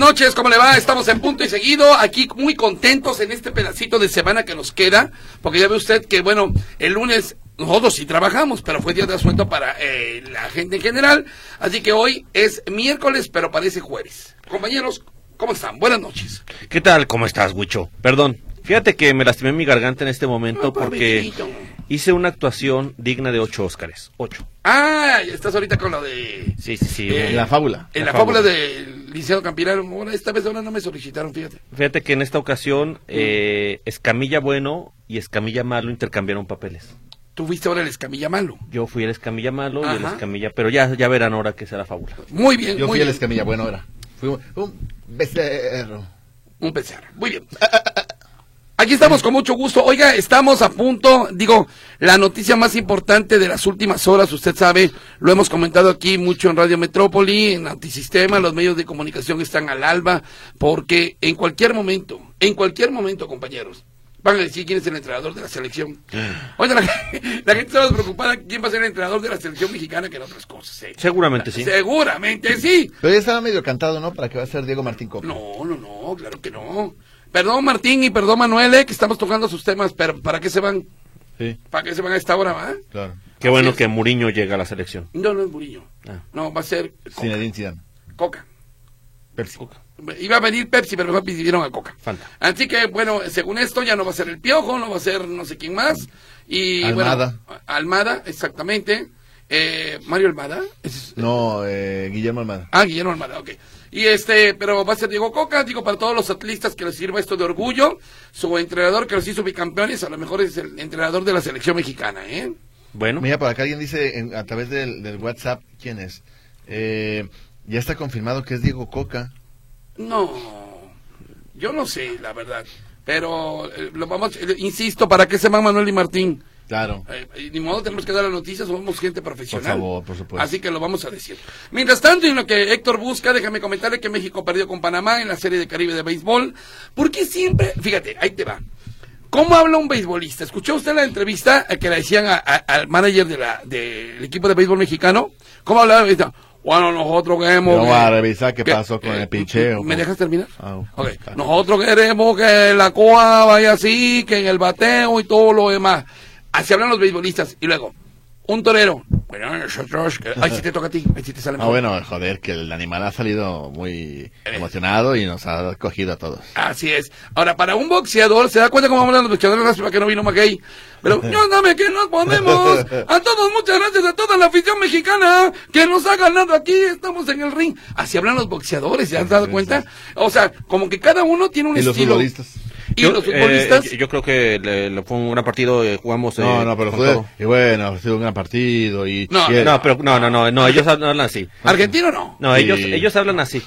Noches, ¿cómo le va? Estamos en punto y seguido, aquí muy contentos en este pedacito de semana que nos queda, porque ya ve usted que, bueno, el lunes nosotros sí trabajamos, pero fue día de asueto para eh, la gente en general, así que hoy es miércoles, pero parece jueves. Compañeros, ¿cómo están? Buenas noches. ¿Qué tal? ¿Cómo estás, Huicho? Perdón, fíjate que me lastimé mi garganta en este momento Ah, porque pobrecito. Hice una actuación digna de ocho Óscares. Ocho. Ah, estás ahorita con lo de... Sí, sí, sí. Eh, un- La fábula. En la, La fábula fábula. del Liceo Campirano, bueno, esta vez ahora no me solicitaron, fíjate. Fíjate que en esta ocasión eh, Escamilla Bueno y Escamilla Malo intercambiaron papeles. Tú fuiste ahora el escamilla malo. Yo fui el Escamilla Malo y el. Escamilla... Pero ya, ya verán ahora que será fábula. Muy bien, Yo muy fui el bien. escamilla, bueno era. Fui un, becerro. Un PCR. Muy bien. Aquí estamos con mucho gusto. Oiga, estamos a punto, digo, la noticia más importante de las últimas horas, usted sabe, lo hemos comentado aquí mucho en Radio Metrópoli, en Antisistema, los medios de comunicación están al alba, porque en cualquier momento, en cualquier momento, compañeros, van a decir quién es el entrenador de la selección. Oiga, la, la gente está más preocupada quién va a ser el entrenador de la selección mexicana que en otras cosas. ¿eh? Seguramente sí. Seguramente sí. Pero ya estaba medio cantado, ¿no? Para que va a ser Diego Martín Coca. No, no, no, claro que no. Perdón Martín y perdón Manuel, eh, que estamos tocando sus temas, pero ¿para qué se van? Sí, ¿Para qué se van a esta hora, va? claro. Qué bueno es. que Muriño llega a la selección. No, no es Murillo. Ah. No, va a ser Coca. Zidane. Coca. Pepsi. Iba a venir Pepsi, pero mejor pidieron a Coca. Fanta. Así que, bueno, según esto, ya no va a ser el Piojo, no va a ser no sé quién más. Y, Almada. bueno, Almada, exactamente. Eh, Mario Almada. ¿Es- No, eh, Guillermo Almada. Ah, Guillermo Almada, ok. Y este, pero va a ser Diego Coca, digo, para todos los atletas que les sirva esto de orgullo. Su entrenador que los hizo bicampeones, a lo mejor es el entrenador de la selección mexicana, ¿eh? Bueno, Mira, por acá alguien dice en- a través del, del WhatsApp, ¿quién es? Eh, ya está confirmado que es Diego Coca. No, yo no sé, la verdad. Pero, eh, lo vamos, eh, insisto, ¿para qué se van Manuel y Martín? Claro. Eh, y ni modo, tenemos que dar la noticia, somos gente profesional. Por favor, por supuesto. Así que lo vamos a decir. Mientras tanto, en lo que Héctor busca, déjame comentarle que México perdió con Panamá en la Serie de Caribe de Béisbol. Porque siempre, fíjate, ahí te va. ¿Cómo habla un beisbolista? ¿Escuchó usted la entrevista eh, que le decían a- a- al manager de la, del equipo de béisbol mexicano? ¿Cómo hablaba? Bueno, nosotros queremos... Yo que- voy a revisar qué que- pasó con eh, el picheo. ¿Me dejas terminar? Ah, Ok. claro. Nosotros queremos que la coa vaya así, que en el bateo y todo lo demás. Así hablan los beisbolistas. Y luego, un torero. Bueno, nosotros... Ay, si te toca a ti. Ay, si te sale Ah, mejor. bueno, joder, que el animal ha salido muy emocionado y nos ha cogido a todos. Así es. Ahora, para un boxeador, ¿se da cuenta cómo hablan los boxeadores? Lástima que no vino McKay. Pero, yo dame que nos ponemos. A todos, muchas gracias a toda la afición mexicana que nos ha ganado aquí. Estamos en el ring. Así hablan los boxeadores, ¿se han dado cuenta? O sea, como que cada uno tiene un Y los estilo. futbolistas. Y yo, los eh, futbolistas. yo- yo creo que le- le fue un gran partido, eh, jugamos... eh, No, no, pero fue, todo. y bueno, ha sido un gran partido y... No, y- No, pero no, no, no, no, ellos hablan así. Argentino no. No, Sí. ellos, ellos hablan así.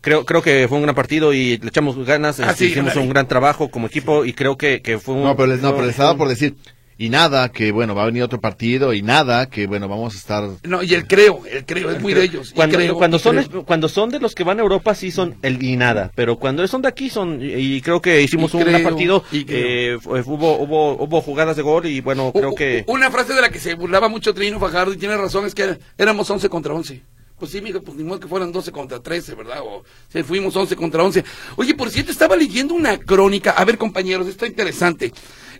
Creo, creo que fue un gran partido y le echamos ganas, Ah, este, sí, hicimos un gran trabajo como equipo y creo que, que fue un... No, pero les, no, pero les estaba por decir, y nada, que bueno, va a venir otro partido, y nada, que bueno, vamos a estar... No, y el creo, el creo, es muy de ellos. Cuando, creo, cuando son creo. cuando son de los que van a Europa sí son el y nada, pero cuando son de aquí son y, y creo que hicimos Y un gran creo, partido, y creo. eh, hubo hubo hubo jugadas de gol y bueno creo que Una frase de la que se burlaba mucho Trino Fajardo y tiene razón es que éramos 11 contra 11. Pues sí, mijo, pues ni modo que fueran 12 contra 13, ¿verdad? O si fuimos 11 contra 11. Oye, por cierto, estaba leyendo una crónica. A ver, compañeros, está interesante.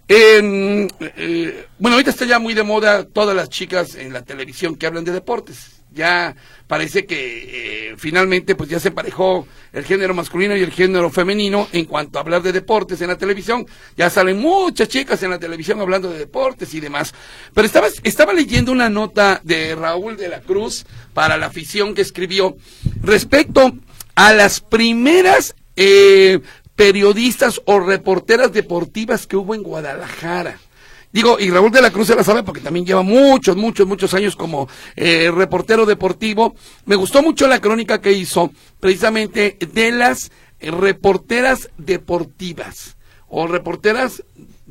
Eh, bueno, ahorita está ya muy de moda todas las chicas en la televisión que hablan de deportes. Ya parece que eh, finalmente pues ya se emparejó el género masculino y el género femenino en cuanto a hablar de deportes en la televisión. Ya salen muchas chicas en la televisión hablando de deportes y demás. Pero estaba, estaba leyendo una nota de Raúl de la Cruz para la afición que escribió respecto a las primeras eh, periodistas o reporteras deportivas que hubo en Guadalajara. Digo, y Raúl de la Cruz se la sabe porque también lleva muchos, muchos, muchos años como eh, reportero deportivo. Me gustó mucho la crónica que hizo precisamente de las reporteras deportivas o reporteras,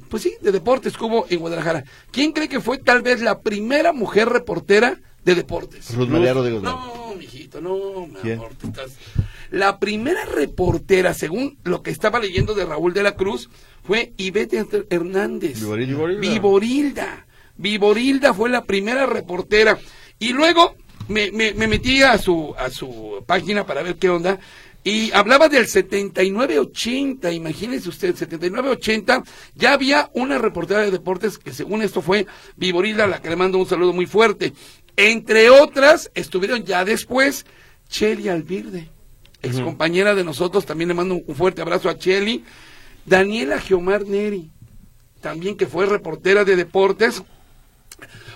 pues sí, de deportes que hubo en Guadalajara. ¿Quién cree que fue tal vez la primera mujer reportera de deportes? Ruth María Rodríguez. No, mijito, no, mi amor, tú estás- La primera reportera, según lo que estaba leyendo de Raúl de la Cruz, fue Ivette Her- Hernández. Viborilda. Viborilda. Viborilda fue la primera reportera. Y luego me, me, me metí a su, a su página para ver qué onda. Y hablaba del 79-80, imagínense usted, 79-80, ya había una reportera de deportes que según esto fue Viborilda, a la que le mando un saludo muy fuerte. Entre otras, estuvieron ya después Cheli Alvirde, ex compañera de nosotros, también le mando un fuerte abrazo a Cheli. Daniela Geomar Neri, también que fue reportera de deportes.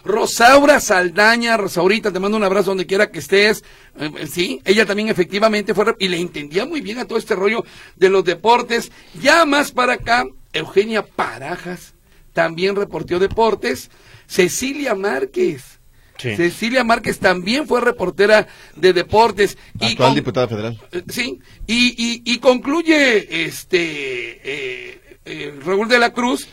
Rosaura Saldaña, Rosaurita, te mando un abrazo donde quiera que estés. Eh, eh, sí, ella también efectivamente fue, y le entendía muy bien a todo este rollo de los deportes. Ya más para acá, Eugenia Parajas, también reporteó deportes. Cecilia Márquez. Sí. Cecilia Márquez también fue reportera de deportes. Actual con- diputada federal. eh, Sí, y, y, y concluye este eh, Raúl de la Cruz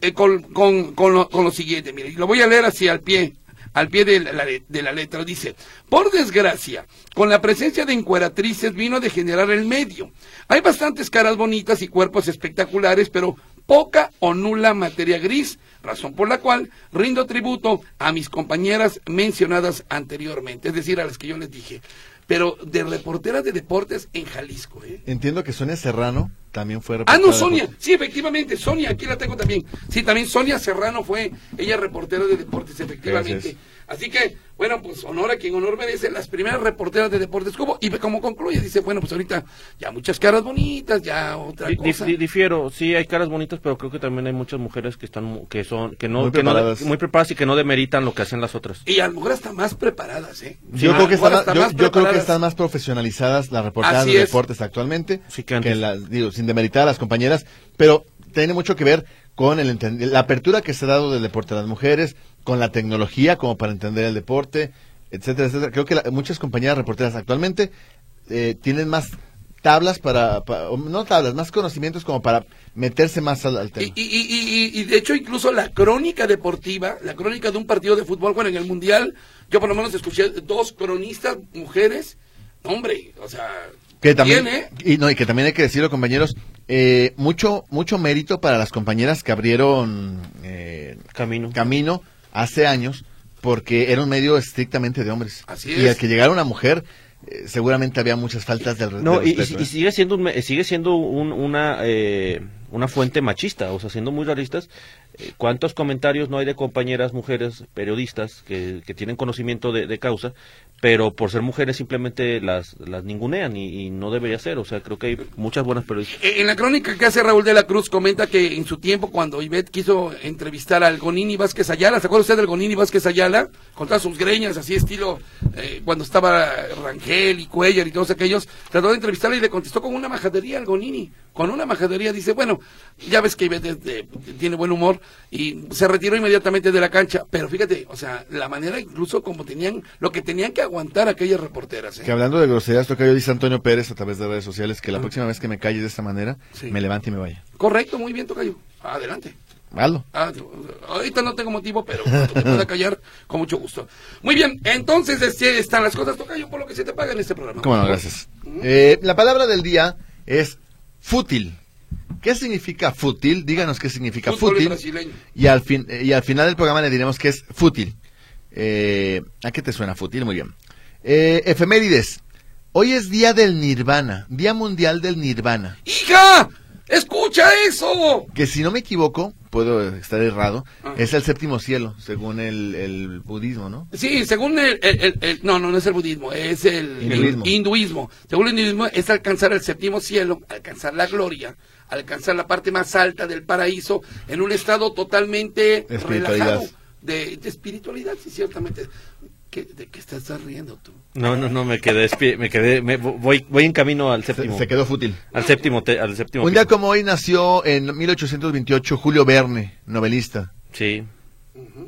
eh, con, con, con, lo, con lo siguiente, mire, y lo voy a leer así al pie, al pie de la, de la letra, dice, por desgracia, con la presencia de encueratrices vino a degenerar el medio. Hay bastantes caras bonitas y cuerpos espectaculares, pero poca o nula materia gris, razón por la cual rindo tributo a mis compañeras mencionadas anteriormente, es decir, a las que yo les dije, pero de reportera de deportes en Jalisco, ¿eh? Entiendo que Sonia Serrano también fue Ah, reportera no, de Sonia, sí, efectivamente, Sonia, aquí la tengo también. Sí, también Sonia Serrano fue ella reportera de deportes, efectivamente. Gracias. Así que, bueno, pues honor a quien honor merece, las primeras reporteras de deportes hubo. Y ve cómo concluye, dice, bueno, pues ahorita ya muchas caras bonitas, ya otra cosa. di- difiero, sí hay caras bonitas, pero creo que también hay muchas mujeres que están mu- que son que no Muy que no- preparadas. muy preparadas y que no demeritan lo que hacen las otras. Y a lo mejor hasta más preparadas, ¿eh? Yo, creo que están, yo, más yo creo que están más profesionalizadas las reporteras Así de es. deportes actualmente Sí, que antes. las, digo, sin demeritar a las compañeras, pero tiene mucho que ver con el la apertura que se ha dado del deporte a las mujeres, con la tecnología como para entender el deporte, etcétera, etcétera. Creo que la- muchas compañeras reporteras actualmente eh, tienen más tablas para, no tablas, más conocimientos como para meterse más al, tema. Y- y de hecho incluso la crónica deportiva, la crónica de un partido de fútbol, bueno, en el Mundial, yo por lo menos escuché dos cronistas mujeres, hombre, o sea, Que también, y, no, y que también hay que decirlo, compañeros, eh, mucho, mucho mérito para las compañeras que abrieron eh, Camino. camino hace años, porque era un medio estrictamente de hombres. Así Y es. al que llegara una mujer, eh, seguramente había muchas faltas del, No, de y, respeto, y- y ¿eh? sigue siendo un sigue siendo un- una eh, una fuente machista, o sea, siendo muy realistas, ¿cuántos comentarios no hay de compañeras mujeres periodistas que, que tienen conocimiento de, de causa, pero por ser mujeres simplemente las las ningunean y, no debería ser, o sea, creo que hay muchas buenas periodistas. En la crónica que hace Raúl de la Cruz comenta que en su tiempo cuando Ivette quiso entrevistar al Gonini Vázquez Ayala, ¿se acuerda usted del Gonini Vázquez Ayala? Con todas sus greñas, así estilo eh, cuando estaba Rangel y Cuellar y todos aquellos, trató de entrevistarle y le contestó con una majadería al Gonini, con una majadería, dice, bueno, ya ves que Ivette tiene buen humor y se retiró inmediatamente de la cancha, pero fíjate, o sea, la manera incluso como tenían, lo que tenían que aguantar aquellas reporteras, ¿eh? Que hablando de groserías, toca yo dice Antonio Pérez a través de redes sociales que la próxima vez que me calle de esta manera, Sí. me levante y me vaya. Correcto, muy bien, Tocayo, adelante. Malo. Ah, ahorita no tengo motivo, pero te pueda callar, con mucho gusto. Muy bien, entonces este, están las cosas, Tocayo, por lo que se te paga en este programa. Cómo no, gracias. Eh, la palabra del día es fútil. ¿Qué significa fútil? Díganos qué significa Fútbol fútil. Y al, fin, eh, y al final del programa le diremos que es fútil. Eh, ¿A qué te suena fútil? Muy bien. Eh, efemérides. Hoy es Día del Nirvana, Día Mundial del Nirvana. ¡Hija! ¡Escucha eso! Que si no me equivoco, puedo estar errado, Ah. es el séptimo cielo, según el, el budismo, ¿no? Sí, según el, el- el- el- no, no, no es el budismo, es el Hinduismo. hinduismo. Según el hinduismo es alcanzar el séptimo cielo, alcanzar la gloria, alcanzar la parte más alta del paraíso en un estado totalmente relajado de, de espiritualidad, sí, ciertamente. ¿Qué, ¿De qué estás riendo tú? No, no, no, me quedé, me quedé, me, voy, voy en camino al Se, séptimo, se quedó fútil. al séptimo, te- al séptimo. Un día piso. como hoy nació en 1828 Julio Verne, novelista. Sí,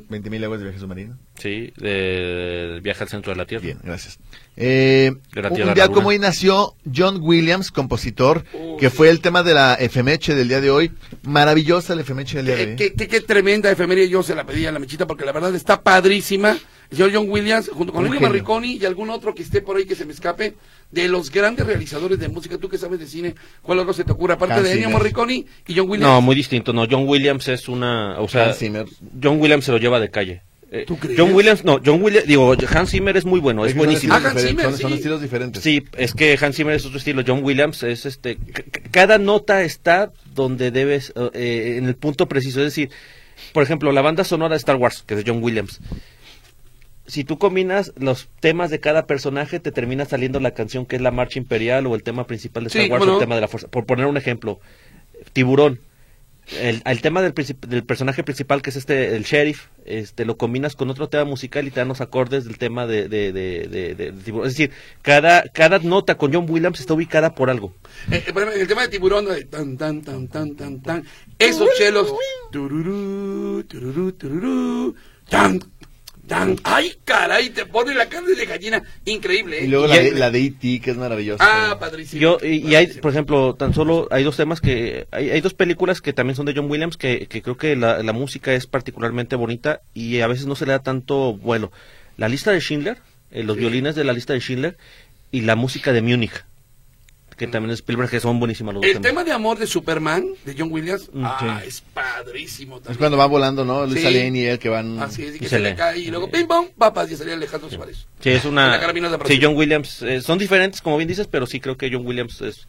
20.000 leguas de viaje submarino. sí, del viaje al centro de la Tierra. Bien, gracias. Eh, De la un Tierra a día la como hoy nació John Williams, compositor, que fue el tema de la efemeche del día de hoy. Maravillosa la efemeche del día de hoy. qué- qué- qué tremenda efeméride, yo se la pedí a la mechita porque la verdad está padrísima. El señor John Williams, junto con genio. Morricone y algún otro que esté por ahí que se me escape, de los grandes realizadores de música, tú que sabes de cine, ¿cuál otro se te ocurre? Aparte Hans de Ennio. Morricone y John Williams. No, muy distinto. No, John Williams es una, o sea, Hans Zimmer. John Williams se lo lleva de calle. Eh, ¿Tú crees? John Williams, no, John Williams, digo, Hans Zimmer es muy bueno, es buenísimo. Ah, Hans diferentes, Zimmer, son, son sí. estilos diferentes. Sí, es que Hans Zimmer es otro estilo. John Williams es este. Cada nota está donde debes, eh, eh, en el punto preciso. Es decir, por ejemplo, la banda sonora de Star Wars, que es de John Williams. Si tú combinas los temas de cada personaje, te termina saliendo la canción que es la marcha imperial o el tema principal de Star Sí, Wars ¿cómo o el tema de la fuerza. Por poner un ejemplo, Tiburón. El, el tema del, personaje principal, que es este, el sheriff, este, lo combinas con otro tema musical y te dan los acordes del tema de, de, de, de- de- de Tiburón. Es decir, cada, cada nota con John Williams está ubicada por algo. Eh, eh, el tema de tiburón, de tan, tan, tan, tan, tan, tan, esos chelos, tururú, tururú, tururú, tan, tan, ay caray, te pone la carne de gallina, increíble, ¿eh? Y luego Y la, hay- de, la de E.T., que es maravillosa. Ah, padrísimo. Yo, y, y hay, por ejemplo, tan solo hay dos temas que, hay, hay dos películas que también son de John Williams que, que creo que la, la música es particularmente bonita y a veces no se le da tanto vuelo. La lista de Schindler, eh, los Sí. violines de la lista de Schindler y la música de Múnich, que también es Spielberg, que son buenísimas los dos El temas. tema de amor de Superman, de John Williams, Mm, ah, sí. es padrísimo también. Es cuando va volando, ¿no? Luisa Sí. Lane y él que van... Así es, y que Y se, se le le- cae, y luego pim pam, papas, y salía Alejandro Suárez. Sí, es una. la carabina de Sí, Brasil. John Williams. eh, son diferentes, como bien dices, pero sí creo que John Williams es.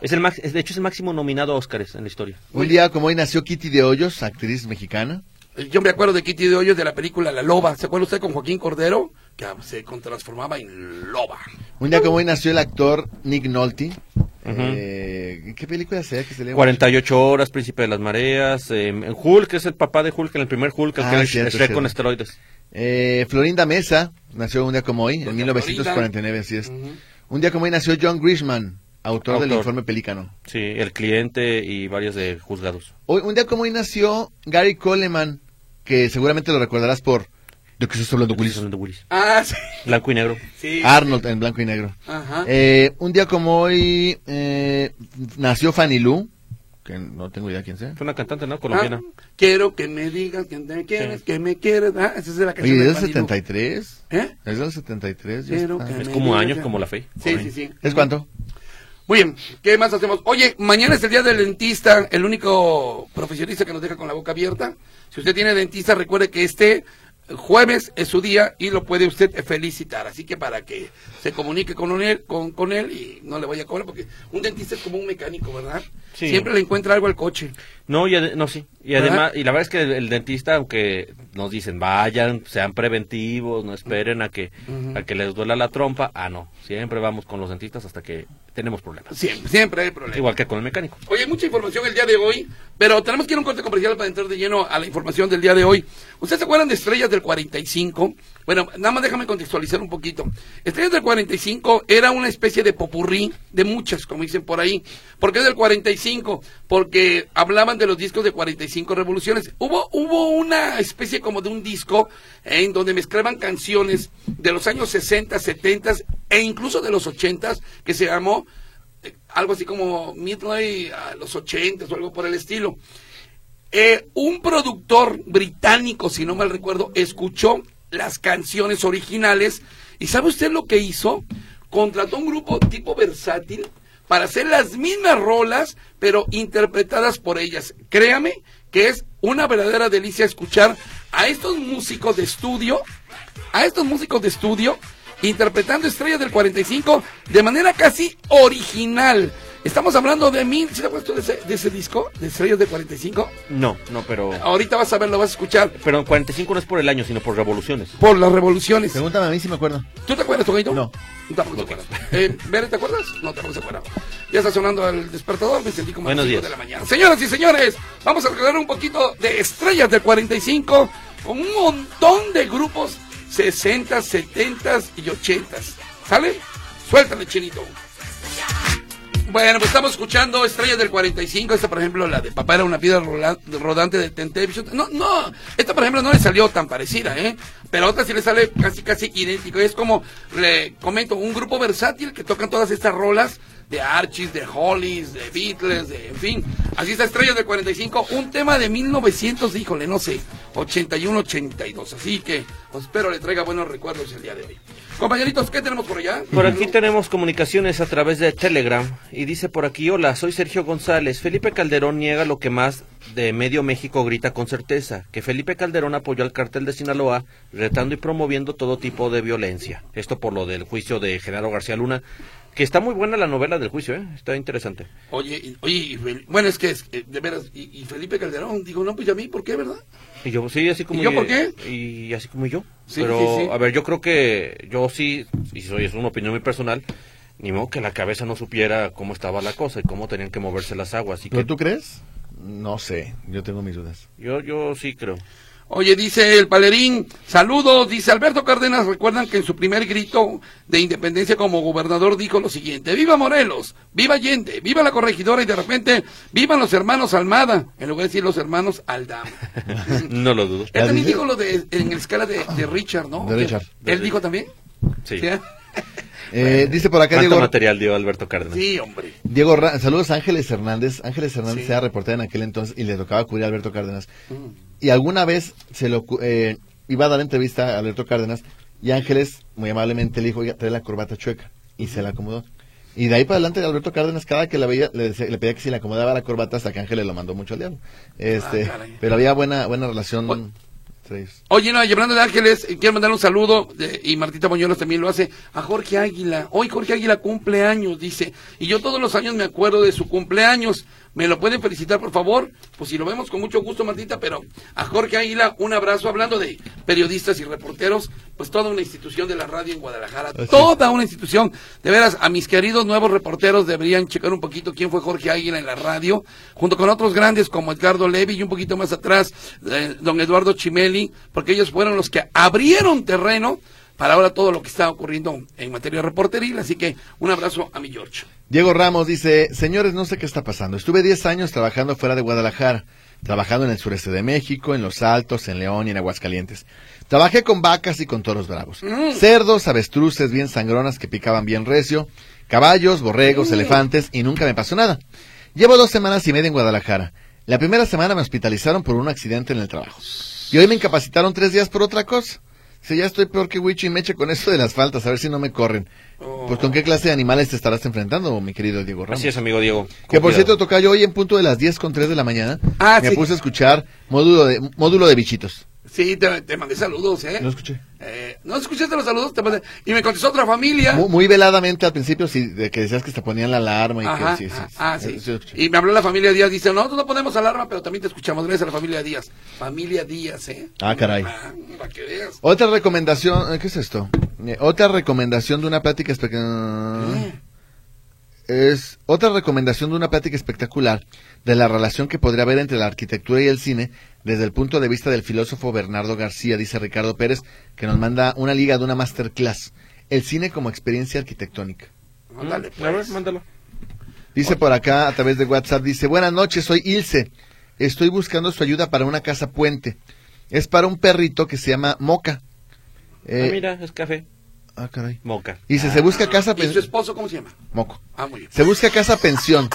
Es el max- es- de hecho, es el máximo nominado a Oscars en la historia. Un día como hoy nació Kitty de Hoyos, actriz mexicana. Yo me acuerdo de Kitty de Hoyos de la película La Loba. ¿Se acuerda usted con Joaquín Cordero? Que se transformaba en loba. Un día como hoy nació el actor Nick Nolte. Eh, ¿Qué película sea que se le 48 horas, Príncipe de las Mareas. eh, Hulk, es el papá de Hulk en el primer Hulk, el Ah, que cierto, Shrek con esteroides. Eh, Florinda Mesa nació un día como hoy, en Doña 1949, así es. Ujú. Un día como hoy nació John Grishman, autor, del Autor. informe Pelícano. Sí, el cliente y varios de juzgados. Hoy, un día como hoy nació Gary Coleman, que seguramente lo recordarás por ¿De qué estás hablando, Willis? De Willis. Ah, sí. Blanco y negro. sí. Arnold en blanco y negro. Ajá. Eh, un día como hoy eh, nació Fanny Lu, que no tengo idea quién sea. Fue una cantante, ¿no? Colombiana. Ah, quiero que me digas que me quieres, Sí. que me quieres. Ah, esa es la canción Oye, de ¿es del Fanny Lu. 73? ¿Eh? ¿Es del 73? ya Quiero que Es como años, como la fe. Sí, sí, sí. ¿Es cuánto? Muy bien, ¿qué más hacemos? Oye, mañana es el día del dentista, el único profesionista que nos deja con la boca abierta. Si usted tiene dentista, recuerde que este jueves es su día y lo puede usted felicitar. Así que para que se comunique con él, con, con él y no le vaya a cobrar, porque un dentista es como un mecánico, ¿verdad? Sí. Siempre le encuentra algo al coche. No, y no, sí. Y además, y la verdad es que el, el dentista, aunque nos dicen vayan, sean preventivos, no esperen a que, a que les duela la trompa. Ah, no. Siempre vamos con los dentistas hasta que tenemos problemas. Siempre, siempre hay problemas. Igual que con el mecánico. Oye, mucha información el día de hoy, pero tenemos que ir a un corte comercial para entrar de lleno a la información del día de hoy. ¿Ustedes se acuerdan de Estrellas del 45? Bueno, nada más déjame contextualizar un poquito. Estrellas del 45 era una especie de popurrí de muchas, como dicen por ahí. ¿Por qué del 45? Porque hablaban de los discos de 45 revoluciones. Hubo, hubo una especie como de un disco eh, en donde mezclaban canciones de los años 60, 70 e incluso de los 80 que se llamó eh, algo así como Midnight a los 80 o algo por el estilo. Eh, un productor británico, si no mal recuerdo, escuchó las canciones originales y ¿sabe usted lo que hizo? Contrató un grupo tipo versátil para hacer las mismas rolas, pero interpretadas por ellas. Créame que es una verdadera delicia escuchar a estos músicos de estudio, a estos músicos de estudio, interpretando Estrellas del 45 de manera casi original. Estamos hablando de mil, ¿sí te acuerdas tú de ese, de ese disco, de Estrellas del 45? No, no, pero... Ahorita vas a ver, lo vas a escuchar. Pero 45 no es por el año, sino por revoluciones. Por las revoluciones. Pregúntame a mí si me acuerdo. ¿Tú te acuerdas, Tocayo? No. Tampoco te acuerdas. Eh, ¿te acuerdas? No, tampoco se acuerda. Ya está sonando el despertador, me sentí como a las Buenos 5 días. de la mañana. Señoras y señores, vamos a recordar un poquito de estrellas del 45 con un montón de grupos 60, 70 y 80. ¿Sale? Suéltale, chinito. Bueno, pues estamos escuchando Estrellas del 45. Esta, por ejemplo, la de Papá era una piedra rodante de Temptation. No, no, esta, por ejemplo, no le salió tan parecida, ¿eh? Pero otra sí le sale casi, casi idéntico. Es como, le comento, un grupo versátil que tocan todas estas rolas de Archies, de Hollies, de Beatles, de, en fin. Así está Estrellas del 45. Un tema de 1900, híjole, no sé, 81, 82. Así que, pues, espero le traiga buenos recuerdos el día de hoy. Compañeritos, ¿qué tenemos por allá? Por aquí tenemos comunicaciones a través de Telegram y dice por aquí, hola, soy Sergio González. Felipe Calderón niega lo que más de medio México grita con certeza, que Felipe Calderón apoyó al cartel de Sinaloa, retando y promoviendo todo tipo de violencia. Esto por lo del juicio de Genaro García Luna, que está muy buena la novela del juicio, ¿eh? está interesante. Oye, y- oye, y Fel- bueno, es que, es, eh, de veras, y, y Felipe Calderón, digo, no, pues ¿y a mí, ¿por qué, verdad? Y yo, sí, así como ¿Y yo por qué? Y así como yo. Sí, Pero, sí, sí. a ver, yo creo que yo sí, y soy, es una opinión muy personal, ni modo que la cabeza no supiera cómo estaba la cosa y cómo tenían que moverse las aguas. Y ¿Pero que tú crees? No sé, yo tengo mis dudas. yo, yo sí creo. Oye, dice el palerín, saludos, dice Alberto Cárdenas, recuerdan que en su primer grito de independencia como gobernador dijo lo siguiente, viva Morelos, viva Allende, viva la corregidora y de repente, vivan los hermanos Almada, en lugar de decir los hermanos Aldama. no lo dudo. Él ¿Ya también dijo lo de, en la escala de, de Richard, ¿no? De Richard. ¿Él dijo también? Sí. ¿Sí? Eh, dice por acá ¿Cuánto Diego, material dio Alberto Cárdenas? Sí, hombre. Diego saludos a Ángeles Hernández. Ángeles Hernández Sí. era reportera en aquel entonces y le tocaba cubrir a Alberto Cárdenas. Mm. Y alguna vez se lo eh, iba a dar entrevista a Alberto Cárdenas y Ángeles muy amablemente le dijo, oiga, trae la corbata chueca. Y se la acomodó. Y de ahí para adelante Alberto Cárdenas cada que la veía le, pedía que si le acomodaba la corbata hasta que Ángeles lo mandó mucho al diablo. Este, Ah, pero había buena buena relación ellos. Oye, no, y hablando de Ángeles, eh, quiero mandar un saludo, de- y Martita Moñuelos también lo hace, a Jorge Águila. Hoy Jorge Águila cumple años, dice, y yo todos los años me acuerdo de su cumpleaños. ¿Me lo pueden felicitar, por favor? Pues si lo vemos con mucho gusto, Martita, pero a Jorge Águila un abrazo, hablando de periodistas y reporteros, pues toda una institución de la radio en Guadalajara, Así. toda una institución. De veras, a mis queridos nuevos reporteros deberían checar un poquito quién fue Jorge Águila en la radio, junto con otros grandes como Edgardo Levi y un poquito más atrás, eh, don Eduardo Chimeli, porque ellos fueron los que abrieron terreno para ahora todo lo que está ocurriendo en materia reporteril. Así que un abrazo a mi George. Diego Ramos dice, señores, no sé qué está pasando. Estuve 10 años trabajando fuera de Guadalajara, trabajando en el sureste de México, en Los Altos, en León y en Aguascalientes. Trabajé con vacas y con toros bravos. Mm. Cerdos, avestruces bien sangronas que picaban bien recio, caballos, borregos, elefantes y nunca me pasó nada. Llevo dos semanas y media en Guadalajara. La primera semana me hospitalizaron por un accidente en el trabajo. Y hoy me incapacitaron tres días por otra cosa. Si ya estoy peor que Wicho y Meche con esto de las faltas, a ver si no me corren. Pues con qué clase de animales te estarás enfrentando, mi querido Diego Ramos. Así es, amigo Diego. Que por cierto, toca yo hoy en punto de las 10 con 3 de la mañana. Ah, me sí. puse a escuchar módulo de, módulo de bichitos. Sí, te, te mandé saludos, ¿eh? No escuché. Eh, ¿No escuchaste los saludos? Te mandé- Y me contestó otra familia. Muy, muy veladamente al principio, sí, de que decías que te ponían la alarma y Ajá, que sí, sí, ah, sí. ah, sí. Escuché. Y me habló la familia Díaz, dice, nosotros no ponemos alarma, pero también te escuchamos. Gracias a la familia Díaz. Familia Díaz, ¿eh? Ah, caray. Ah, para que veas. Otra recomendación, eh, ¿qué es esto? Eh, otra recomendación de una plática espectacular. Es otra recomendación de una plática espectacular de la relación que podría haber entre la arquitectura y el cine desde el punto de vista del filósofo Bernardo García, dice Ricardo Pérez, que nos manda una liga de una masterclass. El cine como experiencia arquitectónica. Ándale, A ver, pues. mándalo. Dice por acá a través de WhatsApp, dice, buenas noches, soy Ilse. Estoy buscando su ayuda para una casa puente. Es para un perrito que se llama Moca. Eh, ah, mira, es café. ah, caray. Moca. Dice, se busca casa ¿Y su pensión. esposo cómo se llama? Moco. Ah, muy bien. Se busca casa pensión.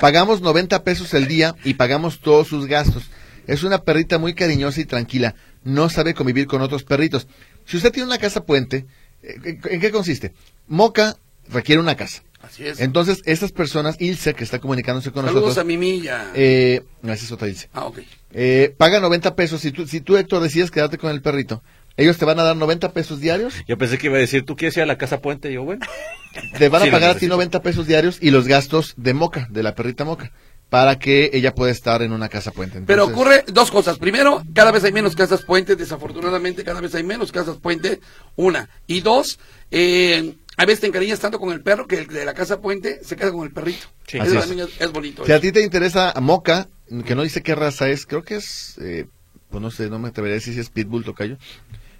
Pagamos 90 pesos el día y pagamos todos sus gastos. Es una perrita muy cariñosa y tranquila. No sabe convivir con otros perritos. Si usted tiene una casa puente, eh, ¿en qué consiste? Moca requiere una casa. Así es. Entonces, estas personas, Ilse, que está comunicándose con Saludos a nosotros, mi milla. eh, no, esa es otra Ilse. Ah, ok. Eh, paga 90 pesos. Si tú, si tú, Héctor, decides quedarte con el perrito, ellos te van a dar 90 pesos diarios. Yo pensé que iba a decir, ¿tú quieres ir a la casa puente? Y yo, bueno. Te van Sí, a pagar a ti necesito. 90 pesos diarios y los gastos de Moca, de la perrita Moca, para que ella pueda estar en una casa puente. Pero ocurre dos cosas. Primero, cada vez hay menos casas puentes, desafortunadamente cada vez hay menos casas puente, una. Y dos, eh, a veces te encariñas tanto con el perro que el de la casa puente se queda con el perrito. Sí. Eso es. también es, es bonito. Si a eso. ti te interesa a Moca, que no dice qué raza es, creo que es, eh, pues no sé, no me atrevería a decir si es Pitbull, Tocayo.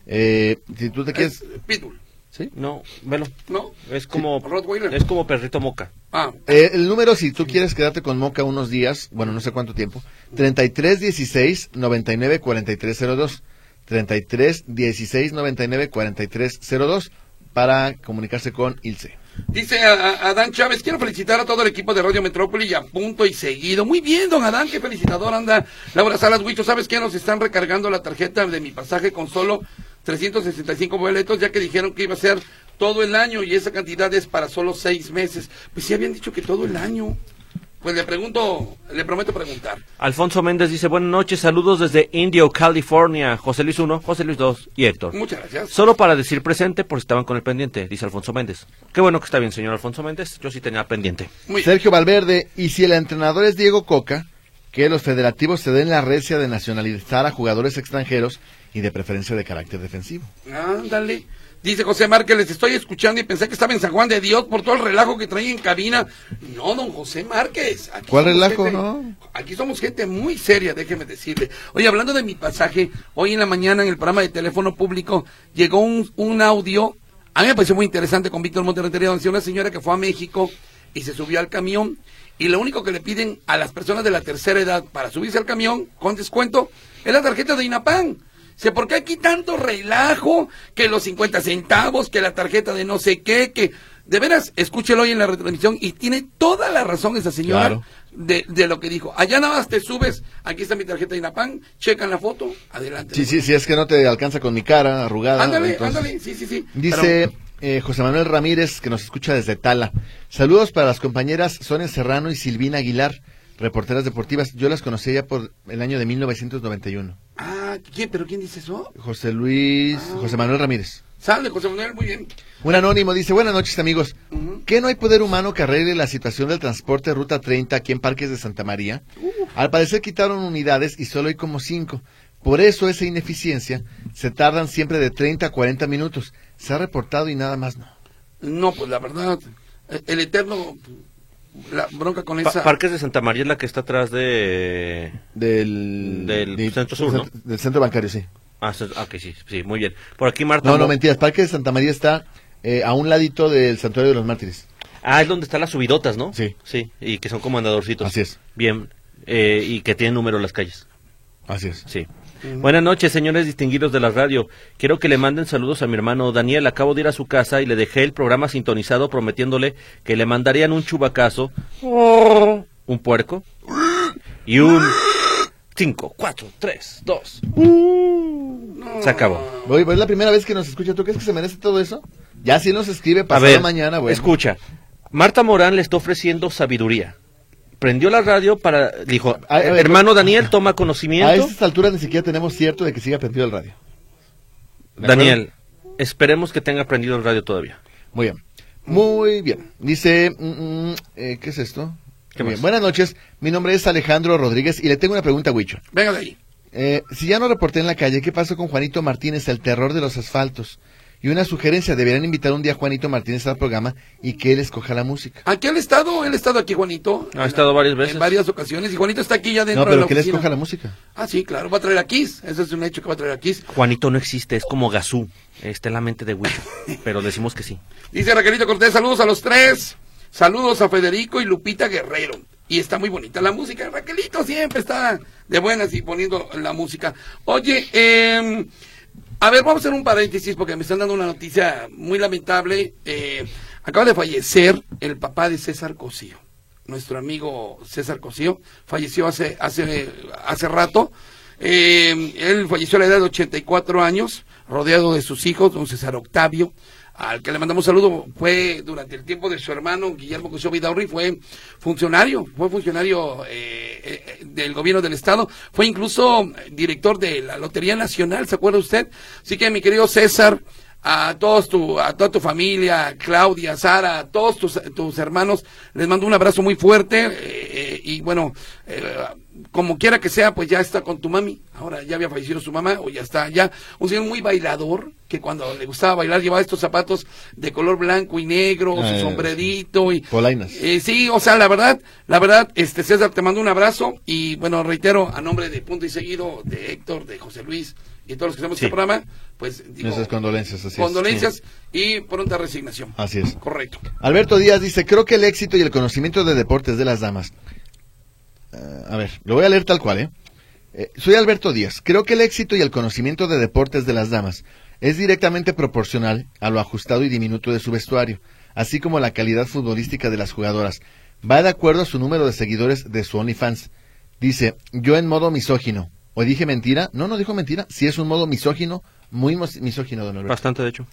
Eh, si tú te quieres, Es Pitbull. ¿Sí? No, velo. ¿No? Es como, Rottweiler. es como perrito moca. Ah, Eh, el número, si tú quieres quedarte con Moca unos días, bueno, no sé cuánto tiempo, 33 16 99 43 02. 33 16 99 43 02 para comunicarse con Ilse. Dice a- a- Adán Chávez, quiero felicitar a todo el equipo de Radio Metrópoli y a punto y seguido. Muy bien, don Adán, qué felicitador anda. Laura Salas Huicho, ¿sabes qué? Nos están recargando la tarjeta de mi pasaje con solo 365 boletos, ya que dijeron que iba a ser todo el año y esa cantidad es para solo seis meses. Pues sí habían dicho que todo el año. Pues le pregunto, le prometo preguntar. Alfonso Méndez dice, buenas noches, saludos desde Indio, California. José Luis 1, José Luis 2 y Héctor. Muchas gracias. Solo para decir presente por si estaban con el pendiente, dice Alfonso Méndez. Qué bueno que está bien, señor Alfonso Méndez. Yo sí tenía pendiente. Muy bien. Sergio Valverde, y si el entrenador es Diego Coca, que los federativos se den la recia de nacionalizar a jugadores extranjeros y de preferencia de carácter defensivo. Ándale. Dice José Márquez, les estoy escuchando y pensé que estaba en San Juan de Dios por todo el relajo que trae en cabina. No, don José Márquez. aquí ¿Cuál relajo, gente- no? Aquí somos gente muy seria, déjeme decirle. Oye, hablando de mi pasaje, hoy en la mañana en el programa de teléfono público llegó un, un audio, a mí me pareció muy interesante con Víctor Monterrentería, donde una señora que fue a México y se subió al camión y lo único que le piden a las personas de la tercera edad para subirse al camión con descuento es la tarjeta de INAPAN. Dice, ¿por qué aquí tanto relajo? Que los 50 centavos, que la tarjeta de no sé qué, que... De veras, escúchelo hoy en la retransmisión y tiene toda la razón esa señora Claro. de, de lo que dijo. Allá nada más te subes, aquí está mi tarjeta de INAPAN, checan la foto, adelante. Sí, sí, sí, es que no te alcanza con mi cara arrugada. Ándale, entonces- ándale, sí, sí, sí. Dice eh, José Manuel Ramírez, que nos escucha desde Tala. Saludos para las compañeras Sonia Serrano y Silvina Aguilar, reporteras deportivas. Yo las conocí ya por el año de 1991. Ah, ¿quién? ¿Pero quién dice eso? José Luis, Ah. José Manuel Ramírez. Sale, José Manuel, muy bien. Un anónimo dice, buenas noches amigos. Ujú. ¿Qué no hay poder humano que arregle la situación del transporte Ruta 30 aquí en Parques de Santa María? Al parecer quitaron unidades y solo hay como cinco. Por eso esa ineficiencia se tardan siempre de 30 a 40 minutos. Se ha reportado y nada más no. No, pues la verdad, eh, el eterno, la bronca con Pa- esa... Parques de Santa María es la que está atrás de... Del, Del de- Centro Sur, ¿no? Del centro bancario, sí. Ah, sí, ok, sí, sí, muy bien. Por aquí Marta... No, no, mentiras. Parque de Santa María está eh, a un ladito del Santuario de los Mártires. Ah, es donde están las subidotas, ¿no? Sí. Sí, y que son como andadorcitos. Así es. Bien, eh, y que tienen número las calles. Así es. Sí. Buenas noches, señores distinguidos de la radio. Quiero que le manden saludos a mi hermano Daniel. Acabo de ir a su casa y le dejé el programa sintonizado prometiéndole que le mandarían un chubacazo, un puerco y un 5, 4, 3, 2. Se acabó. Oye, pues es la primera vez que nos escucha. ¿Tú crees que se merece todo eso? Ya si nos escribe A pasado ver, mañana, bueno. escucha. Marta Morán le está ofreciendo sabiduría. Prendió la radio para, dijo, A- a hermano Daniel, toma A conocimiento. estas alturas ni siquiera tenemos cierto de que siga prendido el radio. ¿De Daniel, esperemos que tenga prendido el radio todavía. Muy bien. Muy bien. Dice, mm, mm, eh, ¿qué es esto? ¿Qué Muy bien. Buenas noches. Mi nombre es Alejandro Rodríguez y le tengo una pregunta a Huicho. Venga de ahí. Eh, si ya no reporté en la calle, ¿qué pasó con Juanito Martínez, el terror de los asfaltos? Y una sugerencia, deberían invitar un día a Juanito Martínez al programa y que él escoja la música. Aquí ha estado, él ha estado aquí, Juanito. Ha estado varias veces. En varias ocasiones. Y Juanito está aquí ya dentro No, de pero la que él escoja la música. Ah, sí, claro, va a traer a Kiss. Eso es un hecho que va a traer a Kiss. Juanito no existe, es como Gazú. Está en la mente de Huicho, pero decimos que sí. Dice Raquelito Cortés, saludos a los tres. Saludos a Federico y Lupita Guerrero. Y está muy bonita la música. Raquelito siempre está de buenas y poniendo la música. Oye, eh, a ver, vamos a hacer un paréntesis porque me están dando una noticia muy lamentable. Eh, acaba de fallecer el papá de César Cosío. Nuestro amigo César Cosío falleció hace, hace, hace rato. Eh, él falleció a la edad de 84 años, rodeado de sus hijos, don César Octavio, al que le mandamos saludo, fue durante el tiempo de su hermano Guillermo Cosío Vidaurri, fue funcionario, fue funcionario eh, eh, del gobierno del estado, fue incluso director de la Lotería Nacional, ¿se acuerda usted? Así que mi querido César, a todos tu, a toda tu familia, Claudia, Sara, a todos tus, tus hermanos, les mando un abrazo muy fuerte, eh, eh, y bueno, eh, como quiera que sea, pues ya está con tu mami. Ahora ya había fallecido su mamá, o ya está ya. Un señor muy bailador, que cuando le gustaba bailar llevaba estos zapatos de color blanco y negro, Ah, su sí. sombrerito y... Polainas. Eh, sí, o sea, la verdad, la verdad, este César, te mando un abrazo y bueno, reitero a nombre de Punto y Seguido, de Héctor, de José Luis y todos los que hacemos Sí. este programa, pues digo, Nuestras condolencias, así es. condolencias y pronta resignación. Así es. Correcto. Alberto Díaz dice, creo que el éxito y el conocimiento de deportes de las damas. A ver, lo voy a leer tal cual, ¿eh? Eh, Soy Alberto Díaz. Creo que el éxito y el conocimiento de deportes de las damas es directamente proporcional a lo ajustado y diminuto de su vestuario, así como la calidad futbolística de las jugadoras. Va de acuerdo a su número de seguidores de su OnlyFans. Dice, yo en modo misógino. ¿O dije mentira? No, no dijo mentira. Si es un modo misógino, muy misógino, don Alberto. Bastante, de hecho.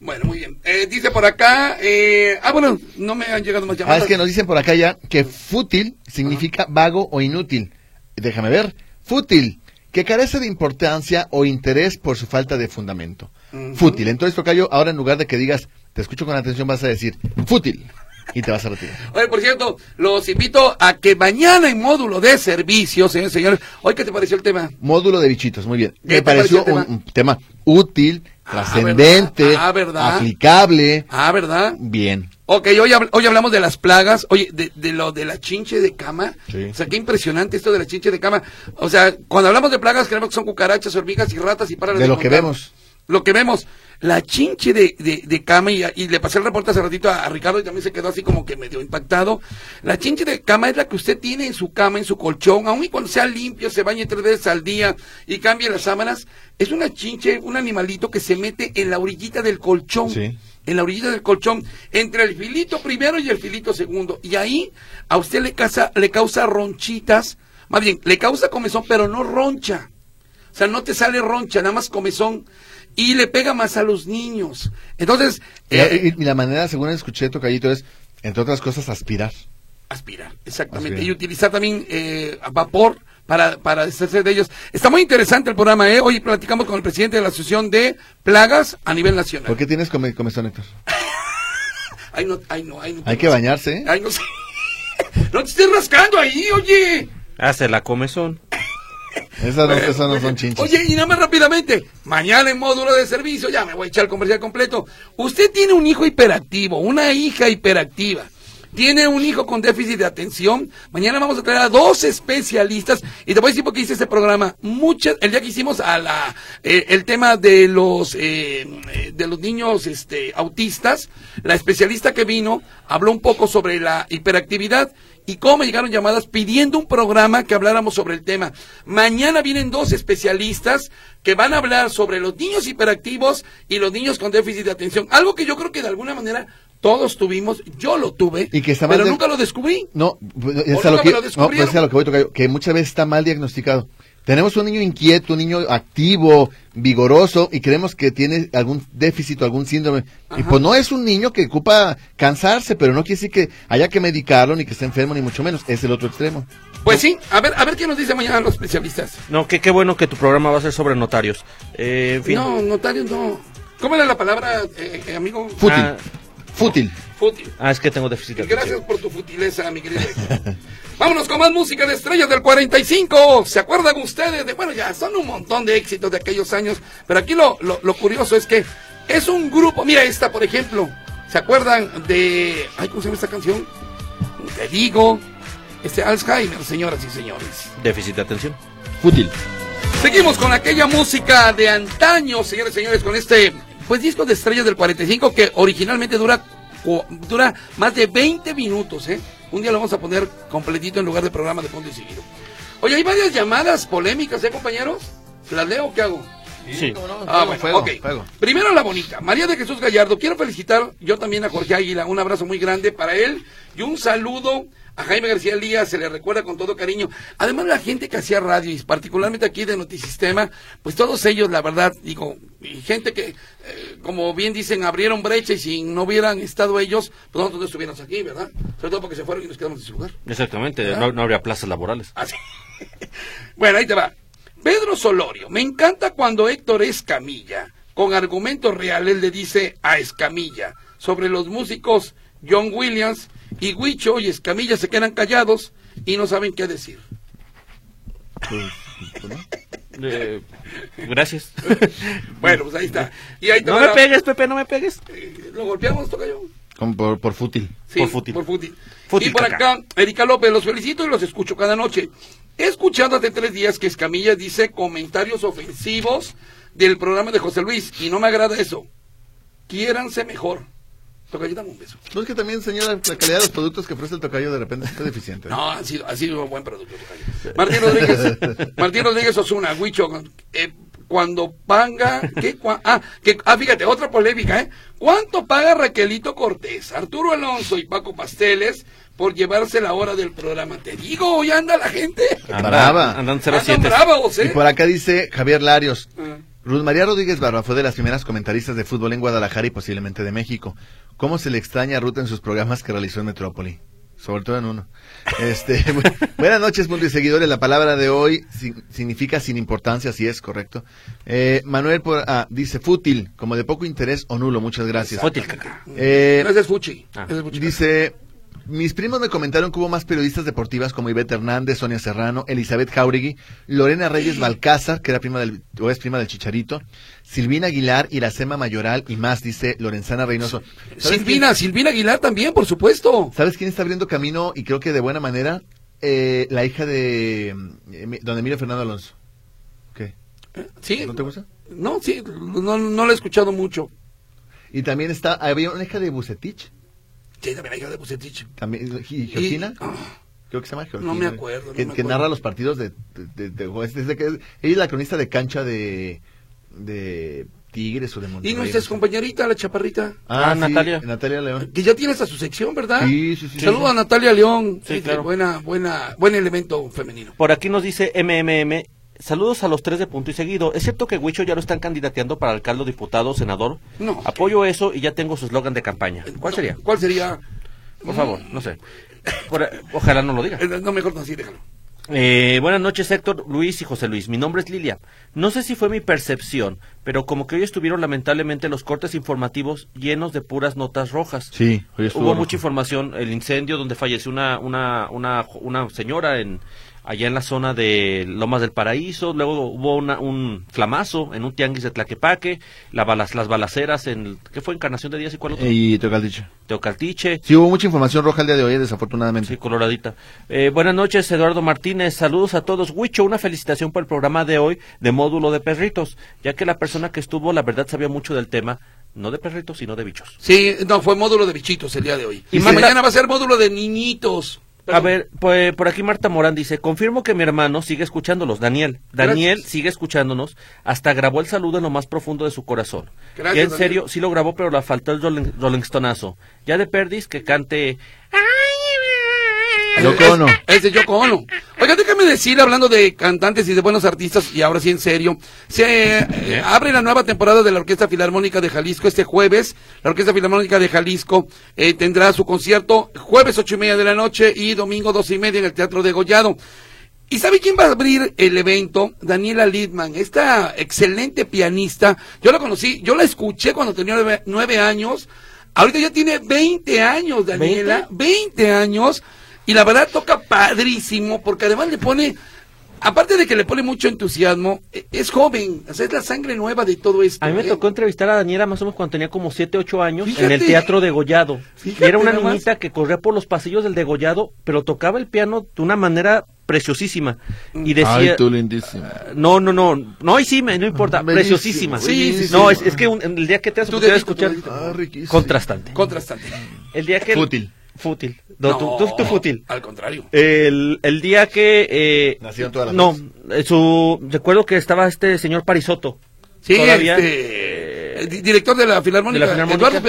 Bueno, muy bien. Eh, dice por acá, eh, ah, bueno, no me han llegado más Ah, llamadas. es que nos dicen por acá ya que fútil significa vago o inútil. Déjame ver. Fútil, que carece de importancia o interés por su falta de fundamento. Fútil. Entonces, Tocayo, ahora en lugar de que digas, te escucho con atención, vas a decir, fútil. Y te vas a retirar. Oye, por cierto, los invito a que mañana en módulo de servicio, señores y señores, hoy, ¿qué te pareció el tema? Módulo de bichitos, muy bien. ¿Qué Me pareció pareció un, un tema útil, Ah, trascendente, ¿verdad? Ah, ¿verdad? aplicable. Ah, ¿verdad? Bien. Ok, hoy, habl- hoy hablamos de las plagas, oye, de, de lo de la chinche de cama. Sí. O sea, qué impresionante esto de la chinche de cama. O sea, cuando hablamos de plagas, creemos que son cucarachas, hormigas y ratas y para De lo que vemos. Lo que vemos, la chinche de, de, de cama, y, y le pasé el reporte hace ratito a, a Ricardo y también se quedó así como que medio impactado. La chinche de cama es la que usted tiene en su cama, en su colchón, aun y cuando sea limpio, se bañe tres veces al día y cambie las sábanas. Es una chinche, un animalito que se mete en la orillita del colchón Sí. en la orillita del colchón, entre el filito primero y el filito segundo. Y ahí a usted le causa, le causa ronchitas, más bien, le causa comezón, pero no roncha. O sea, no te sale roncha, nada más comezón. Y le pega más a los niños. Entonces, Y- eh, y, y la manera, según escuché, Tocayito, es, entre otras cosas, aspirar. aspirar, exactamente. Aspirar. Y utilizar también eh, vapor para, para deshacerse de ellos. Está muy interesante el programa, ¿eh? Hoy platicamos con el presidente de la Asociación de Plagas a nivel nacional. ¿Por qué tienes come- comezón, Héctor? Ay, no, ay, no, ay, no. Hay que bañarse, ¿eh? Ay, no sé. No te estés rascando ahí, oye. Hace la comezón. Esas no, esas no son chinches. Oye, y nada más rápidamente, mañana en módulo de servicio, ya me voy a echar el comercial completo. Usted tiene un hijo hiperactivo, una hija hiperactiva. Tiene un hijo con déficit de atención. Mañana vamos a traer a dos especialistas. Y te voy a decir por qué hice este programa. Muchas, el día que hicimos a la, eh, el tema de los, eh, eh, de los niños, este, autistas, la especialista que vino habló un poco sobre la hiperactividad y cómo me llegaron llamadas pidiendo un programa que habláramos sobre el tema. Mañana vienen dos especialistas que van a hablar sobre los niños hiperactivos y los niños con déficit de atención. Algo que yo creo que de alguna manera todos tuvimos, yo lo tuve, Y que está mal pero de- nunca lo descubrí. No, es ¿O a lo que, no, pues es a lo que voy Tocayo, que muchas veces está mal diagnosticado. Tenemos un niño inquieto, un niño activo, vigoroso, y creemos que tiene algún déficit o algún síndrome. Y pues no es un niño que ocupa cansarse, pero no quiere decir que haya que medicarlo, ni que esté enfermo, ni mucho menos. Es el otro extremo. Pues sí, a ver, a ver qué nos dicen mañana los especialistas. No, que qué bueno que tu programa va a ser sobre notarios. Eh, en fin. No, notarios no. ¿Cómo era la palabra, eh, eh, amigo? Fútil. Ah, Fútil. Fútil. ah, es que tengo déficit de Gracias atención. por tu futileza, mi querido. Vámonos con más música de estrellas del 45. ¿Se acuerdan ustedes de, bueno, ya son un montón de éxitos de aquellos años, pero aquí lo, lo, lo curioso es que es un grupo, mira esta, por ejemplo, ¿se acuerdan de, ay, ¿cómo se llama esta canción? Te digo, este Alzheimer, señoras y señores. Déficit de atención. Fútil. Seguimos con aquella música de antaño, señores y señores, con este pues disco de estrellas del 45 que originalmente dura dura más de 20 minutos, ¿eh? Un día lo vamos a poner completito en lugar de programa de punto y seguido. Oye, hay varias llamadas polémicas, ¿eh, compañeros? ¿Las leo o qué hago? Sí. Ah, bueno, fuego, ok. fuego. Primero la bonita, María de Jesús Gallardo. Quiero felicitar yo también a Jorge Águila. Un abrazo muy grande para él y un saludo a Jaime García Elías. Se le recuerda con todo cariño. Además, la gente que hacía radio y particularmente aquí de Notisistema, pues todos ellos, la verdad, digo, y gente que, eh, como bien dicen, abrieron brecha y si no hubieran estado ellos, pues nosotros no estuviéramos aquí, ¿verdad? Sobre todo porque se fueron y nos quedamos en su lugar. Exactamente, ¿Ah? no, no habría plazas laborales. Así. bueno, ahí te va. Pedro Solorio, me encanta cuando Héctor Escamilla, con argumentos reales, le dice a Escamilla sobre los músicos John Williams y Huicho y Escamilla se quedan callados y no saben qué decir. Eh, gracias. Bueno, pues ahí está. Y ahí te no me la- pegues, Pepe, no me pegues. eh, ¿Lo golpeamos, tocayo? Como por, por fútil. Sí, Por fútil. Por fútil. Fútil y por caca. acá, Erika López, los felicito y los escucho cada noche. He escuchado hace tres días que Escamilla dice comentarios ofensivos del programa de José Luis y no me agrada eso. Quiéranse mejor. Tocayo, dame un beso. No es que también, señora, la calidad de los productos que ofrece el tocayo de repente está deficiente. No, ha sido, ha sido un buen producto. Tocayo. Martín Rodríguez, Martín Rodríguez Osuna, Huicho, eh, cuando paga, ¿qué? Cua- ah, que, ah, fíjate, otra polémica, ¿eh? ¿Cuánto paga Raquelito Cortés, Arturo Alonso y Paco Pasteles por llevarse la hora del programa? Te digo, ya anda la gente. Anda- Brava. Andan Andan 07. bravos, Y ¿eh? por acá dice Javier Larios. Ah. Ruth María Rodríguez Barba fue de las primeras comentaristas de fútbol en Guadalajara y posiblemente de México. ¿Cómo se le extraña a Ruth en sus programas que realizó en Metrópoli? Sobre todo en uno. Este, bu- buenas noches, punto y seguidores. La palabra de hoy sin- significa sin importancia, si es correcto. Eh, Manuel por- ah, dice fútil, como de poco interés o nulo. Muchas gracias. Fútil, caca. Eh, No, ese es Fuchi. Ah. Ese es Fuchi. Dice, mis primos me comentaron que hubo más periodistas deportivas como Ivette Hernández, Sonia Serrano, Elizabeth Jauregui, Lorena Reyes Balcázar, que era prima del, o es prima del Chicharito, Silvina Aguilar, Iracema Mayoral y más, dice Lorenzana Reynoso. ¿Sabes Silvina, Silvina Aguilar también, por supuesto. ¿Sabes quién está abriendo camino y creo que de buena manera? Eh, la hija de eh, don Emilio Fernando Alonso. ¿Qué? ¿Sí? ¿No te gusta? No, sí, no, no lo he escuchado mucho. Y también está, había una hija de Bucetich, Sí, también hay hija de Bucetich. también, y Georgina. Y- ah, Creo que se llama Georgina. No me acuerdo, no Que, me que acuerdo. narra los partidos de... de, de- de- es desde que- ella es la cronista de cancha de... de Tigres o de Monterrey. y nuestra compañerita, la chaparrita, Ah, Ah, sí, Natalia. Natalia León. que ya tienes a su sección, ¿verdad? Sí, sí, sí. Saludos a Natalia León. Sí, Sí, claro. Buena, buena, buen elemento femenino. Por aquí nos dice MMM. Saludos a los tres de punto y seguido. ¿Es cierto que Huicho ya lo están candidateando para alcalde, diputado, senador? No. Apoyo eso y ya tengo su eslogan de campaña. ¿Cuál No, sería? ¿Cuál sería? Por favor, no sé. Por- ojalá no lo diga. Eh, No, mejor no, así, déjalo. Eh, buenas noches, Héctor, Luis y José Luis. Mi nombre es Lilia. No sé si fue mi percepción, pero como que hoy estuvieron lamentablemente los cortes informativos llenos de puras notas rojas. Sí, hoy estuvo Hubo rojo. mucha información, el incendio donde falleció una, una, una, una señora en allá en la zona de Lomas del Paraíso, luego hubo una, un flamazo en un tianguis de Tlaquepaque, la balas, las balaceras en, ¿qué fue? Encarnación de Díaz y cuál otro? Y Tocaldicho. Teocaltiche, Sí, hubo mucha información roja el día de hoy, desafortunadamente. Sí, coloradita. Eh, buenas noches, Eduardo Martínez. Saludos a todos. Huicho, una felicitación por el programa de hoy de módulo de perritos, ya que la persona que estuvo, la verdad, sabía mucho del tema, no de perritos, sino de bichos. Sí, no, fue módulo de bichitos el día de hoy. Y mañana va a ser módulo de niñitos. A ver, pues por aquí Marta Morán dice, confirmo que mi hermano sigue escuchándolos, Daniel. Daniel Gracias. sigue escuchándonos, hasta grabó el saludo en lo más profundo de su corazón. Gracias, que en Daniel. serio, sí lo grabó, pero le faltó el Rolling, Rolling Stonazo. Ya de perdis que cante... Yoko Ono. Es de Yoko Ono. Oiga, déjame decir, hablando de cantantes y de buenos artistas, y ahora sí en serio, se eh, abre la nueva temporada de la Orquesta Filarmónica de Jalisco este jueves. La Orquesta Filarmónica de Jalisco eh, tendrá su concierto jueves ocho y media de la noche y domingo doce y media en el Teatro de Gollado. ¿Y sabe quién va a abrir el evento? Daniela Lidman, esta excelente pianista. Yo la conocí, yo la escuché cuando tenía nueve, nueve años. Ahorita ya tiene 20 años, Daniela. 20 años. Y la verdad toca padrísimo, porque además le pone, aparte de que le pone mucho entusiasmo, e- es joven, o sea, es la sangre nueva de todo esto. A mí me ¿eh? tocó entrevistar a Daniela más o menos cuando tenía como 7, 8 años en el Teatro Degollado. Fíjate y era una niñita que corría por los pasillos del Degollado, pero tocaba el piano de una manera preciosísima. Y decía... lindísimo. No, no, no, no, y sí, me, no importa, Bellísimo, preciosísima. Sí, sí, sí. No, es, es que un- el día que te has escuchar. Ah, contrastante. Contrastante. El día que... Fútil. Fútil. No, tú, tú- tú fútil. Al contrario. El, el día que... Eh, Nacieron todas las no, eh, su, recuerdo que estaba este señor Parisotto. Sí, Todavía, este, el di- director de la Filarmónica, de la Filarmónica. Eduardo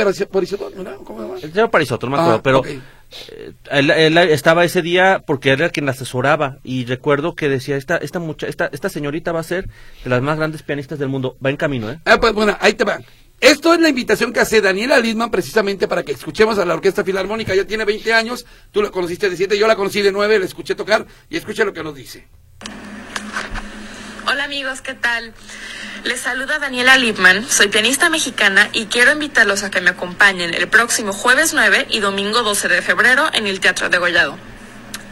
¿no? ¿cómo se llama? El señor Parisotto, no me Ah, acuerdo, pero eh, él, él estaba ese día porque era quien la asesoraba y recuerdo que decía esta esta mucha, esta esta señorita va a ser de las más grandes pianistas del mundo, va en camino, ¿eh? Ah, pues bueno, ahí te va. Esto es la invitación que hace Daniela Lidman precisamente para que escuchemos a la Orquesta Filarmónica. Ya tiene 20 años, tú la conociste de 7, yo la conocí de 9, la escuché tocar y escucha lo que nos dice. Hola amigos, ¿qué tal? Les saluda Daniela Lipman, soy pianista mexicana y quiero invitarlos a que me acompañen el próximo jueves 9 y domingo 12 de febrero en el Teatro de Gollado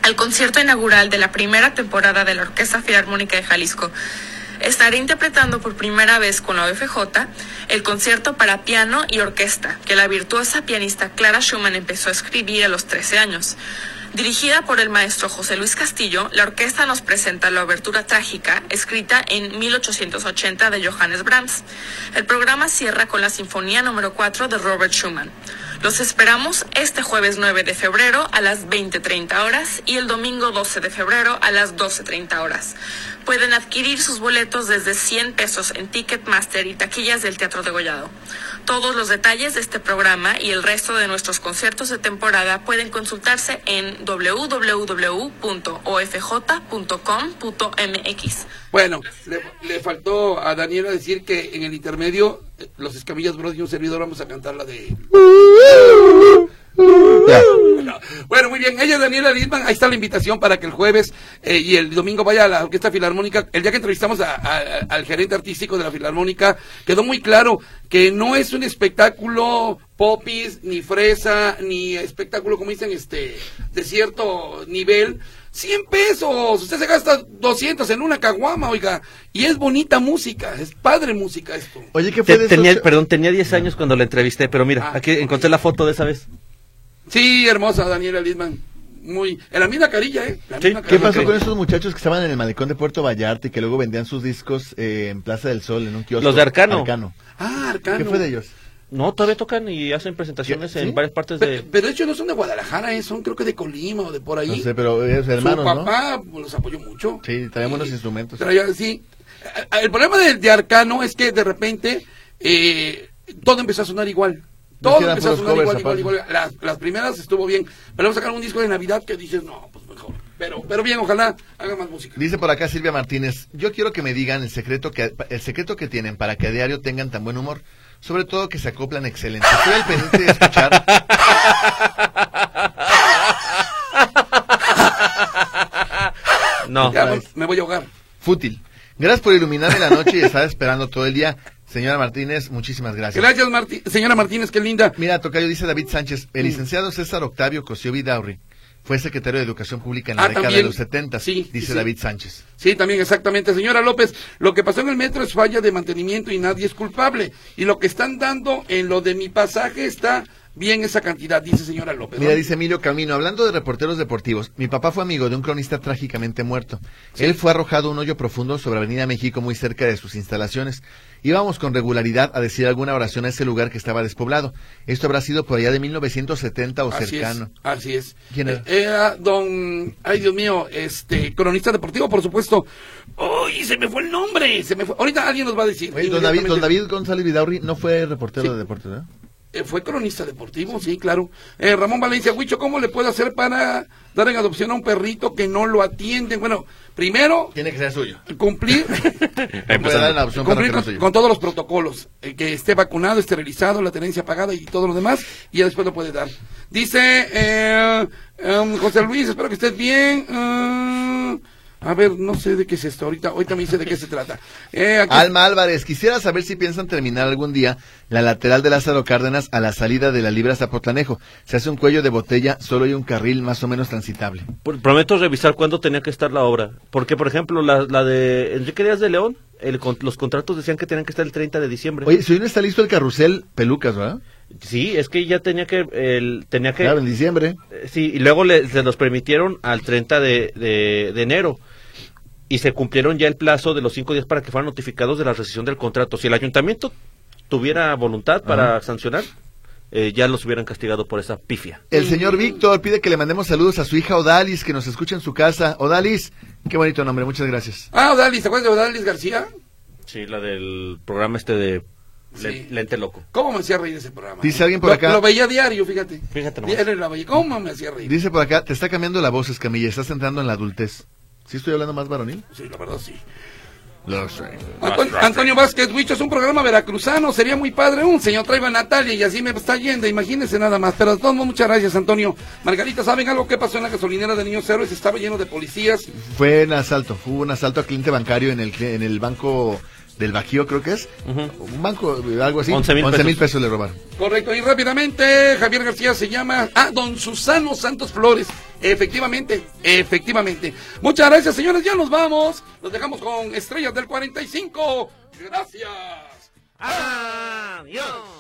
al concierto inaugural de la primera temporada de la Orquesta Filarmónica de Jalisco. Estaré interpretando por primera vez con la OFJ el concierto para piano y orquesta que la virtuosa pianista Clara Schumann empezó a escribir a los 13 años. Dirigida por el maestro José Luis Castillo, la orquesta nos presenta la obertura trágica, escrita en 1880 de Johannes Brahms. El programa cierra con la Sinfonía número 4 de Robert Schumann. Los esperamos este jueves 9 de febrero a las 20.30 horas y el domingo 12 de febrero a las 12.30 horas. Pueden adquirir sus boletos desde 100 pesos en Ticketmaster y taquillas del Teatro de Gollado. Todos los detalles de este programa y el resto de nuestros conciertos de temporada pueden consultarse en www.ofj.com.mx. Bueno, le, le faltó a Daniela decir que en el intermedio, los Escamillas Bros y un servidor vamos a cantar la de... Bueno, bueno, muy bien. Ella es Daniela Lidman. Ahí está la invitación para que el jueves eh, y el domingo vaya a la Orquesta Filarmónica. El día que entrevistamos a- a- al gerente artístico de la Filarmónica, quedó muy claro que no es un espectáculo popis, ni fresa, ni espectáculo, como dicen, este, de cierto nivel. 100 pesos. Usted se gasta 200 en una caguama, oiga. Y es bonita música. Es padre música esto. Oye, ¿qué fue Te- de tenía, esos- perdón, tenía 10 años cuando la entrevisté, pero mira, Ah. aquí encontré la foto de esa vez. Sí, hermosa Daniela Lidman. Muy, en la misma carilla, ¿eh? La Sí, misma ¿Qué carilla. pasó Ok. con esos muchachos que estaban en el malecón de Puerto Vallarta y que luego vendían sus discos eh, en Plaza del Sol, en un kiosco? Los de Arcano. Ah, Arcano. ¿Qué fue de ellos? No, todavía tocan y hacen presentaciones ¿Sí? en varias partes de... Pero, de hecho no son de Guadalajara, ¿eh? son creo que de Colima o de por ahí. No sé, pero esos hermanos, Su ¿no? papá pues, los apoyó mucho. Sí, traían buenos instrumentos. Traía- sí. Eh, El problema de, de Arcano es que de repente eh, todo empezó a sonar igual. Todo empezó a sonar igual, igual, igual. Las, las primeras estuvo bien. Pero vamos a sacar un disco de Navidad que dices, no, pues mejor. Pero, pero bien, ojalá haga más música. Dice por acá Silvia Martínez, yo quiero que me digan el secreto que el secreto que tienen para que a diario tengan tan buen humor, sobre todo que se acoplan excelente. Estoy al pendiente de escuchar. No, Ya me, me voy a ahogar. Fútil. Gracias por iluminarme la noche y estar esperando todo el día. Señora Martínez, muchísimas gracias. Gracias, Marti- señora Martínez, qué linda. Mira, Tocayo dice David Sánchez, el licenciado César Octavio Cosío Vidaurri fue secretario de Educación Pública en la Ah, década también. de los 70, Sí, dice sí. David Sánchez. Sí, también exactamente. Señora López, lo que pasó en el metro es falla de mantenimiento y nadie es culpable. Y lo que están dando en lo de mi pasaje está bien esa cantidad, dice señora López. Mira, dice Emilio Camino, hablando de reporteros deportivos, mi papá fue amigo de un cronista trágicamente muerto. Él fue arrojado a un hoyo profundo sobre Avenida México, muy cerca de sus instalaciones. Íbamos con regularidad a decir alguna oración a ese lugar que estaba despoblado. Esto habrá sido por allá de 1970 o Así cercano. es, así es. ¿Quién era? Eh, Era don, ay Dios mío, este, cronista deportivo, por supuesto. ¡Uy, se me fue el nombre! Se me fue. Ahorita alguien nos va a decir. Oye, don, David, don. David González Vidaurri no fue reportero Sí. de deportes, ¿no? Eh, fue cronista deportivo, sí, claro. Eh, Ramón Valencia, Huicho, ¿cómo le puedo hacer para dar en adopción a un perrito que no lo atienden? Bueno, primero, Tiene que ser suyo. cumplir Puede dar cumplir con, suyo. con todos los protocolos, eh, que esté vacunado, esterilizado, la tenencia pagada y todo lo demás, y ya después lo puede dar. Dice eh, em, José Luis, espero que estés bien. eh, a ver, no sé de qué es esto ahorita, ahorita me dice de qué se trata. Eh, aquí- Alma Álvarez, quisiera saber si piensan terminar algún día la lateral de Lázaro Cárdenas a la salida de la Libra Zapotlanejo. Se hace un cuello de botella, solo hay un carril más o menos transitable. Pr- Prometo revisar cuándo tenía que estar la obra. Porque, por ejemplo, la, la de Enrique Díaz de León, el con- los contratos decían que tenían que estar el 30 de diciembre. Oye, si hoy no está listo el carrusel Pelucas, ¿verdad? Sí, es que ya tenía que... El, tenía que Claro, en diciembre. eh, sí, y luego le- se los permitieron al 30 de, de- de enero. Y se cumplieron ya el plazo de los cinco días para que fueran notificados de la rescisión del contrato. Si el ayuntamiento tuviera voluntad para sancionar, eh, ya los hubieran castigado por esa pifia. El señor Víctor pide que le mandemos saludos a su hija Odalis, que nos escucha en su casa. Odalis, qué bonito nombre, muchas gracias. Ah, Odalis, ¿te acuerdas de Odalis García? Sí, la del programa este de Sí. Lente Loco. ¿Cómo me hacía reír ese programa? Dice alguien por Lo- acá- Lo veía diario, fíjate. Fíjate nomás. Diario la veía. ¿Cómo me hacía reír? Dice por acá, te está cambiando la voz, Escamilla, estás entrando en la adultez. ¿Sí estoy hablando más varonil? Sí, la verdad sí. Lo sé. Anton- Antonio Vázquez Huicho es un programa veracruzano, sería muy padre un señor traiba a Natalia y así me está yendo, imagínense nada más. Pero de todos modos, muchas gracias, Antonio. Margarita, ¿saben algo que pasó en la gasolinera de Niños Héroes? Estaba lleno de policías. Fue un asalto, hubo un asalto a cliente bancario en el, en el banco del Bajío, creo que es. Ujú. Un banco, algo así. 11,000 mil pesos. pesos le robaron. Correcto, y rápidamente, Javier García se llama, ah, don Susano Santos Flores. Efectivamente, efectivamente. Muchas gracias, señores, ya nos vamos. Nos dejamos con Estrellas del 45. Gracias. Adiós.